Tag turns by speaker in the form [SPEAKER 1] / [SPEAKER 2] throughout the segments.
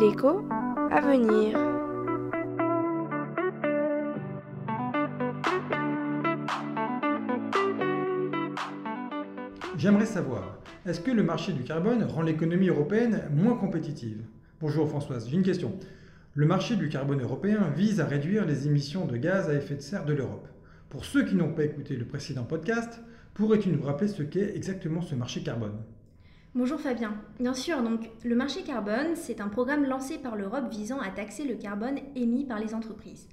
[SPEAKER 1] L'écho à venir.
[SPEAKER 2] J'aimerais savoir, est-ce que le marché du carbone rend l'économie européenne moins compétitive? Bonjour Françoise, j'ai une question. Le marché du carbone européen vise à réduire les émissions de gaz à effet de serre de l'Europe. Pour ceux qui n'ont pas écouté le précédent podcast, pourrais-tu nous rappeler ce qu'est exactement ce marché carbone?
[SPEAKER 3] Bonjour Fabien. Bien sûr, donc le marché carbone, c'est un programme lancé par l'Europe visant à taxer le carbone émis par les entreprises.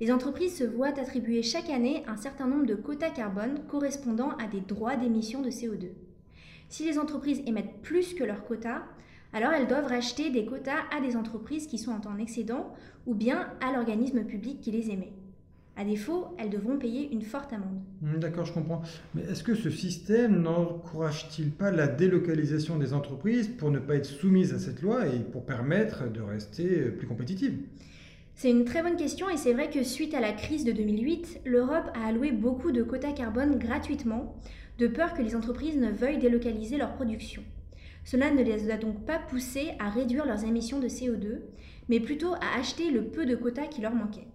[SPEAKER 3] Les entreprises se voient attribuer chaque année un certain nombre de quotas carbone correspondant à des droits d'émission de CO2. Si les entreprises émettent plus que leurs quotas, alors elles doivent racheter des quotas à des entreprises qui sont en excédent ou bien à l'organisme public qui les émet. À défaut, elles devront payer une forte amende.
[SPEAKER 2] Hmm, d'accord, je comprends. Mais est-ce que ce système n'encourage-t-il pas la délocalisation des entreprises pour ne pas être soumises à cette loi et pour permettre de rester plus compétitives?
[SPEAKER 3] C'est une très bonne question et c'est vrai que suite à la crise de 2008, l'Europe a alloué beaucoup de quotas carbone gratuitement, de peur que les entreprises ne veuillent délocaliser leur production. Cela ne les a donc pas poussées à réduire leurs émissions de CO2, mais plutôt à acheter le peu de quotas qui leur manquaient.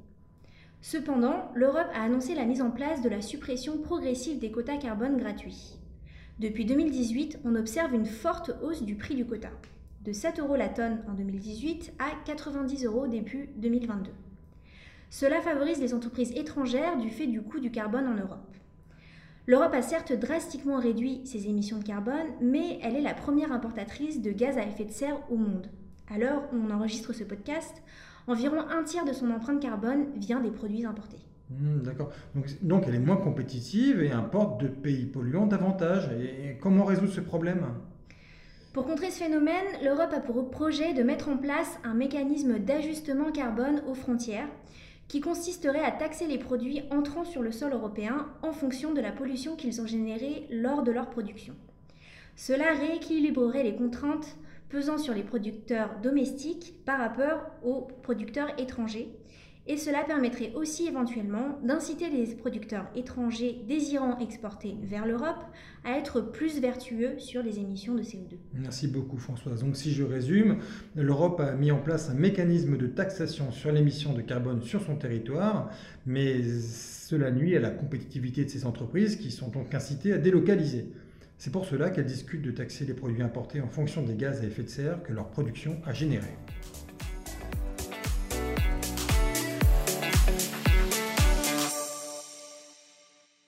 [SPEAKER 3] Cependant, l'Europe a annoncé la mise en place de la suppression progressive des quotas carbone gratuits. Depuis 2018, on observe une forte hausse du prix du quota, de 7 euros la tonne en 2018 à 90 euros début 2022. Cela favorise les entreprises étrangères du fait du coût du carbone en Europe. L'Europe a certes drastiquement réduit ses émissions de carbone, mais elle est la première importatrice de gaz à effet de serre au monde. À l'heure où on enregistre ce podcast, environ un tiers de son empreinte carbone vient des produits importés.
[SPEAKER 2] Hmm, d'accord. Donc, elle est moins compétitive et importe de pays polluants davantage. Et comment résoudre ce problème?
[SPEAKER 3] Pour contrer ce phénomène, l'Europe a pour projet de mettre en place un mécanisme d'ajustement carbone aux frontières qui consisterait à taxer les produits entrant sur le sol européen en fonction de la pollution qu'ils ont générée lors de leur production. Cela rééquilibrerait les contraintes pesant sur les producteurs domestiques par rapport aux producteurs étrangers. Et cela permettrait aussi éventuellement d'inciter les producteurs étrangers désirant exporter vers l'Europe à être plus vertueux sur les émissions de CO2.
[SPEAKER 2] Merci beaucoup Françoise. Donc si je résume, l'Europe a mis en place un mécanisme de taxation sur l'émission de carbone sur son territoire, mais cela nuit à la compétitivité de ces entreprises qui sont donc incitées à délocaliser. C'est pour cela qu'elles discutent de taxer les produits importés en fonction des gaz à effet de serre que leur production a générés.